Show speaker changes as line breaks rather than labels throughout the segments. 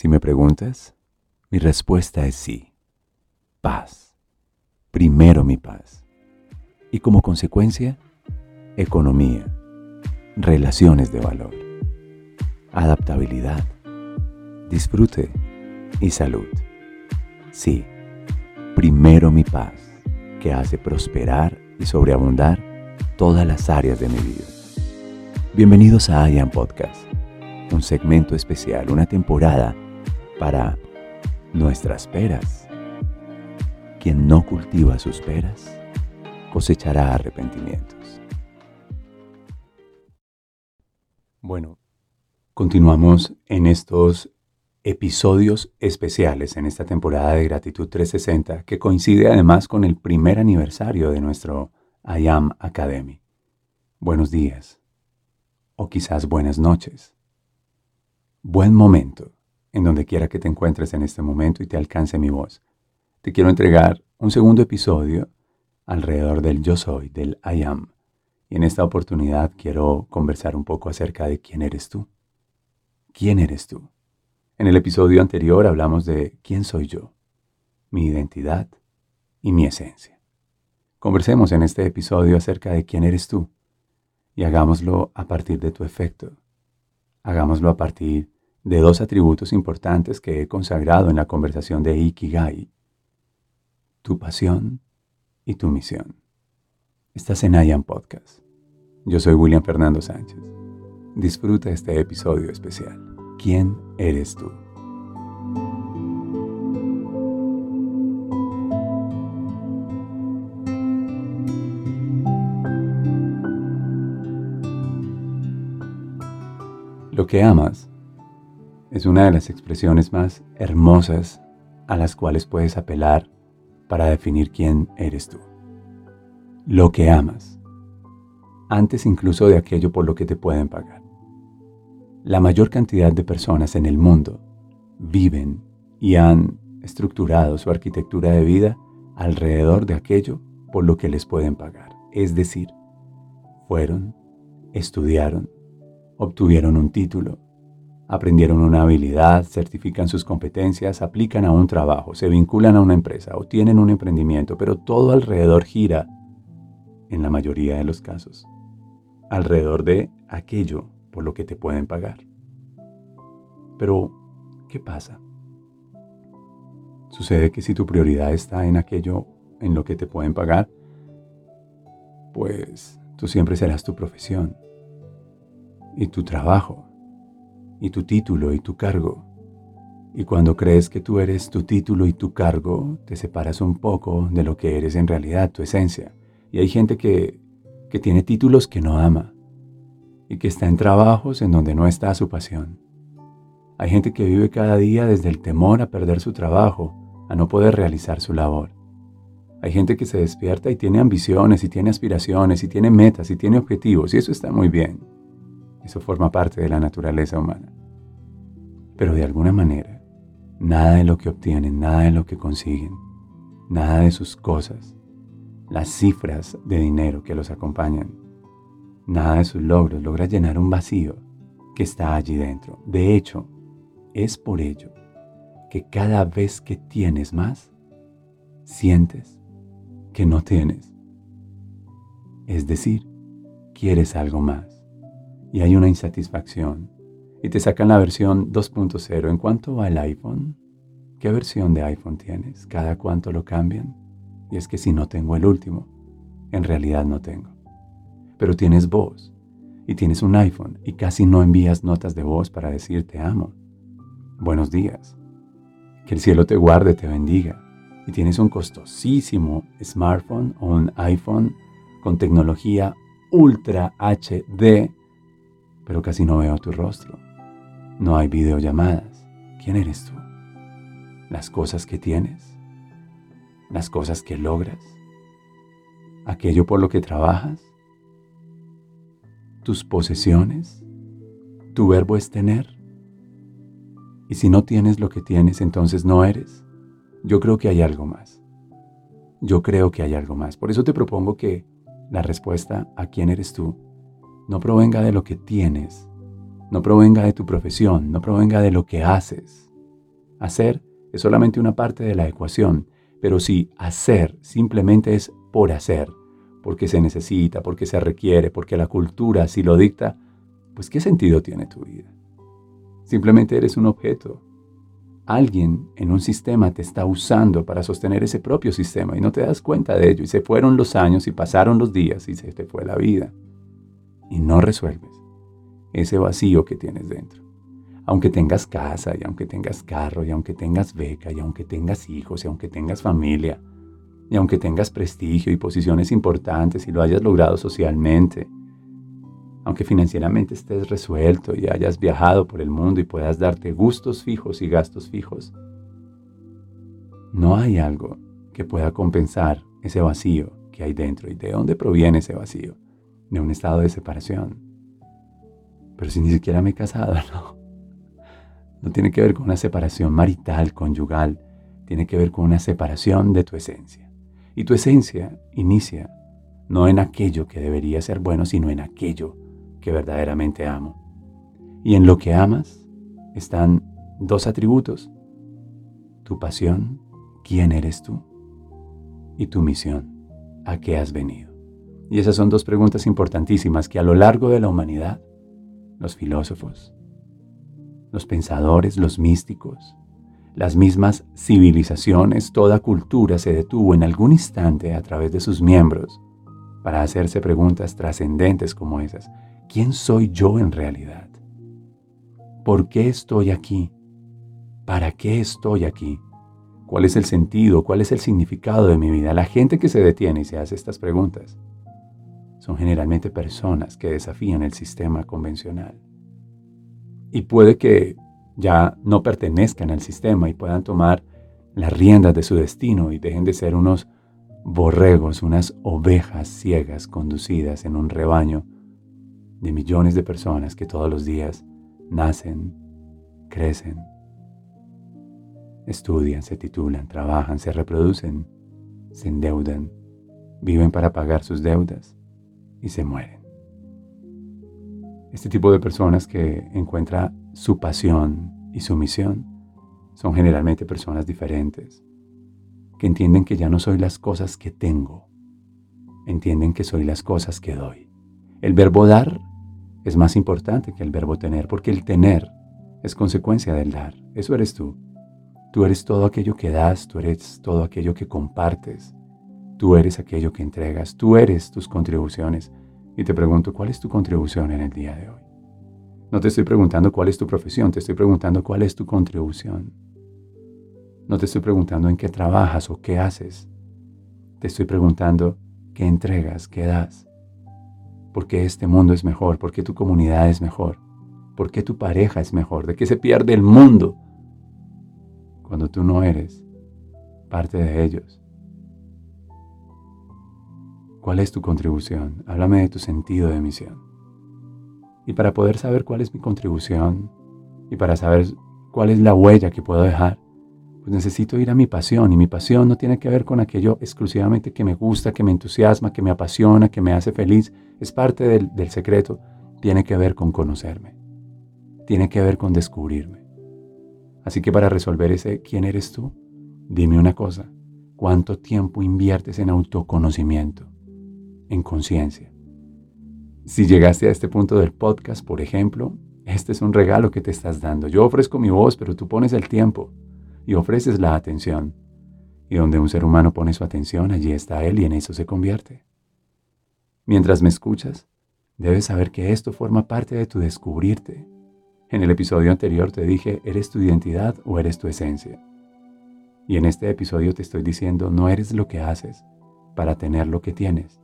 Si me preguntas, mi respuesta es sí. Paz. Primero mi paz. Y como consecuencia, economía, relaciones de valor, adaptabilidad, disfrute y salud. Sí, primero mi paz, que hace prosperar y sobreabundar todas las áreas de mi vida. Bienvenidos a IAM Podcast, un segmento especial, una temporada para nuestras peras. Quien no cultiva sus peras cosechará arrepentimientos. Bueno, continuamos en estos episodios especiales en esta temporada de Gratitud 360 que coincide además con el primer aniversario de nuestro IAM Academy. Buenos días o quizás buenas noches. Buen momento en donde quiera que te encuentres en este momento y te alcance mi voz. Te quiero entregar un segundo episodio alrededor del yo soy, del I am. Y en esta oportunidad quiero conversar un poco acerca de quién eres tú. ¿Quién eres tú? En el episodio anterior hablamos de quién soy yo, mi identidad y mi esencia. Conversemos en este episodio acerca de quién eres tú y hagámoslo a partir de tu efecto. Hagámoslo a partir de dos atributos importantes que he consagrado en la conversación de Ikigai, tu pasión y tu misión. Estás en IAM Podcast. Yo soy William Fernando Sánchez. Disfruta este episodio especial. ¿Quién eres tú? Lo que amas es una de las expresiones más hermosas a las cuales puedes apelar para definir quién eres tú. Lo que amas, antes incluso de aquello por lo que te pueden pagar. La mayor cantidad de personas en el mundo viven y han estructurado su arquitectura de vida alrededor de aquello por lo que les pueden pagar. Es decir, fueron, estudiaron, obtuvieron un título, aprendieron una habilidad, certifican sus competencias, aplican a un trabajo, se vinculan a una empresa o tienen un emprendimiento, pero todo alrededor gira, en la mayoría de los casos, alrededor de aquello por lo que te pueden pagar. Pero, ¿qué pasa? Sucede que si tu prioridad está en aquello en lo que te pueden pagar, pues tú siempre serás tu profesión y tu trabajo y tu título y tu cargo. Y cuando crees que tú eres tu título y tu cargo, te separas un poco de lo que eres en realidad, tu esencia. Y hay gente que, que tiene títulos que no ama, y que está en trabajos en donde no está su pasión. Hay gente que vive cada día desde el temor a perder su trabajo, a no poder realizar su labor. Hay gente que se despierta y tiene ambiciones y tiene aspiraciones y tiene metas y tiene objetivos y eso está muy bien. Eso forma parte de la naturaleza humana. Pero de alguna manera, nada de lo que obtienen, nada de lo que consiguen, nada de sus cosas, las cifras de dinero que los acompañan, Nada de sus logros logra llenar un vacío que está allí dentro. De hecho, es por ello que cada vez que tienes más, sientes que no tienes. Es decir, quieres algo más y hay una insatisfacción y te sacan la versión 2.0. En cuanto va el iPhone, ¿qué versión de iPhone tienes? ¿Cada cuánto lo cambian? Y es que si no tengo el último, en realidad no tengo pero tienes voz y tienes un iPhone y casi no envías notas de voz para decir te amo. Buenos días. Que el cielo te guarde, te bendiga. Y tienes un costosísimo smartphone o un iPhone con tecnología ultra HD, pero casi no veo tu rostro. No hay videollamadas. ¿Quién eres tú? Las cosas que tienes, las cosas que logras, aquello por lo que trabajas, tus posesiones. Tu verbo es tener. Y si no tienes lo que tienes, entonces no eres. Yo creo que hay algo más. Yo creo que hay algo más. Por eso te propongo que la respuesta a quién eres tú no provenga de lo que tienes, no provenga de tu profesión, no provenga de lo que haces, Hacer es solamente una parte de la ecuación, pero si hacer simplemente es por hacer, porque se necesita, porque se requiere, porque la cultura así lo dicta, pues ¿qué sentido tiene tu vida? Simplemente eres un objeto. Alguien en un sistema te está usando para sostener ese propio sistema y no te das cuenta de ello. Y se fueron los años y pasaron los días y se te fue la vida. Y no resuelves ese vacío que tienes dentro. Aunque tengas casa y aunque tengas carro y aunque tengas beca y aunque tengas hijos y aunque tengas familia y aunque tengas prestigio y posiciones importantes y lo hayas logrado socialmente, aunque financieramente estés resuelto y hayas viajado por el mundo y puedas darte gustos fijos y gastos fijos, no hay algo que pueda compensar ese vacío que hay dentro. ¿Y de dónde proviene ese vacío? De un estado de separación. Pero si ni siquiera me he casado, no. No tiene que ver con una separación marital, conyugal, tiene que ver con una separación de tu esencia. Y tu esencia inicia no en aquello que debería ser bueno, sino en aquello que verdaderamente amo. Y en lo que amas están dos atributos. Tu pasión, quién eres tú, y tu misión, a qué has venido. Y esas son dos preguntas importantísimas que a lo largo de la humanidad, los filósofos, los pensadores, los místicos, las mismas civilizaciones, toda cultura se detuvo en algún instante a través de sus miembros para hacerse preguntas trascendentes como esas. ¿Quién soy yo en realidad? ¿Por qué estoy aquí? ¿Para qué estoy aquí? ¿Cuál es el sentido? ¿Cuál es el significado de mi vida? La gente que se detiene y se hace estas preguntas son generalmente personas que desafían el sistema convencional. Y puede que ya no pertenezcan al sistema y puedan tomar las riendas de su destino y dejen de ser unos borregos, unas ovejas ciegas conducidas en un rebaño de millones de personas que todos los días nacen, crecen, estudian, se titulan, trabajan, se reproducen, se endeudan, viven para pagar sus deudas y se mueren. Este tipo de personas que encuentra su pasión y su misión son generalmente personas diferentes, que entienden que ya no soy las cosas que tengo, entienden que soy las cosas que doy. El verbo dar es más importante que el verbo tener, porque el tener es consecuencia del dar. Eso eres tú. Tú eres todo aquello que das, tú eres todo aquello que compartes, tú eres aquello que entregas, tú eres tus contribuciones. Y te pregunto, ¿cuál es tu contribución en el día de hoy? No te estoy preguntando cuál es tu profesión, te estoy preguntando cuál es tu contribución. No te estoy preguntando en qué trabajas o qué haces. Te estoy preguntando qué entregas, qué das. ¿Por qué este mundo es mejor? ¿Por qué tu comunidad es mejor? ¿Por qué tu pareja es mejor? ¿De qué se pierde el mundo cuando tú no eres parte de ellos? ¿Cuál es tu contribución? Háblame de tu sentido de misión. Y para poder saber cuál es mi contribución y para saber cuál es la huella que puedo dejar, pues necesito ir a mi pasión. Y mi pasión no tiene que ver con aquello exclusivamente que me gusta, que me entusiasma, que me apasiona, que me hace feliz. Es parte del, del secreto. Tiene que ver con conocerme. Tiene que ver con descubrirme. Así que para resolver ese quién eres tú, dime una cosa. ¿Cuánto tiempo inviertes en autoconocimiento, en conciencia? Si llegaste a este punto del podcast, por ejemplo, este es un regalo que te estás dando. Yo ofrezco mi voz, pero tú pones el tiempo y ofreces la atención. Y donde un ser humano pone su atención, allí está él y en eso se convierte. Mientras me escuchas, debes saber que esto forma parte de tu descubrirte. En el episodio anterior te dije, ¿eres tu identidad o eres tu esencia? Y en este episodio te estoy diciendo, no eres lo que haces para tener lo que tienes.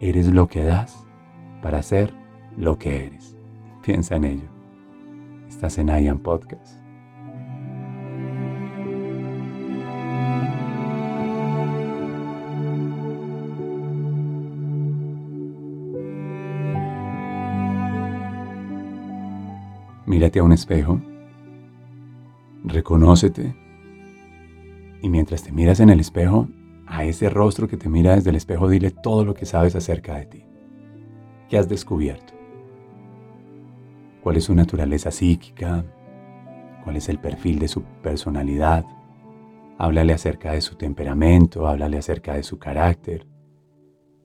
Eres lo que das para ser lo que eres. Piensa en ello. Estás en IAM Podcast. Mírate a un espejo, reconócete y mientras te miras en el espejo, a ese rostro que te mira desde el espejo dile todo lo que sabes acerca de ti. ¿Qué has descubierto? ¿Cuál es su naturaleza psíquica, cuál es el perfil de su personalidad. Háblale acerca de su temperamento, háblale acerca de su carácter.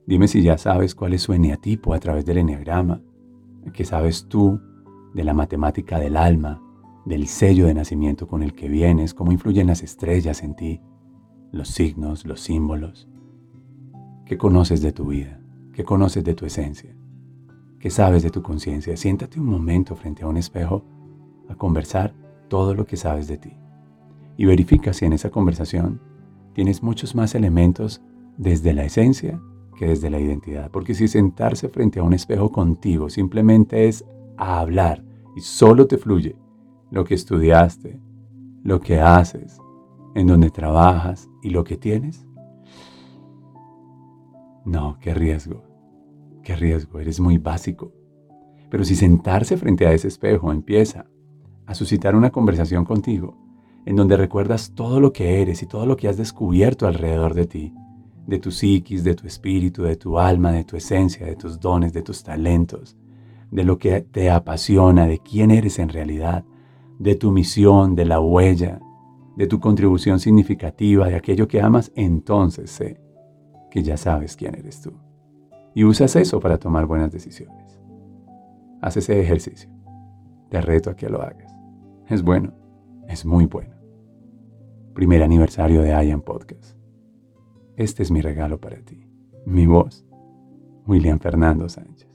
Dime si ya sabes cuál es su eneatipo a través del eneagrama, qué sabes tú de la matemática del alma, del sello de nacimiento con el que vienes, cómo influyen las estrellas en ti, los signos, los símbolos. ¿Qué conoces de tu vida? ¿Qué conoces de tu esencia? ¿Qué sabes de tu conciencia? Siéntate un momento frente a un espejo a conversar todo lo que sabes de ti. Y verifica si en esa conversación tienes muchos más elementos desde la esencia que desde la identidad. Porque si sentarse frente a un espejo contigo simplemente es hablar y solo te fluye lo que estudiaste, lo que haces, en donde trabajas y lo que tienes? No, qué riesgo, qué riesgo, eres muy básico. Pero si sentarse frente a ese espejo empieza a suscitar una conversación contigo, en donde recuerdas todo lo que eres y todo lo que has descubierto alrededor de ti, de tu psiquis, de tu espíritu, de tu alma, de tu esencia, de tus dones, de tus talentos, de lo que te apasiona, de quién eres en realidad, de tu misión, de la huella, de tu contribución significativa, de aquello que amas, entonces sé que ya sabes quién eres tú. Y usas eso para tomar buenas decisiones. Haz ese ejercicio. Te reto a que lo hagas. Es bueno, es muy bueno. Primer aniversario de IAM Podcast. Este es mi regalo para ti. Mi voz, William Fernando Sánchez.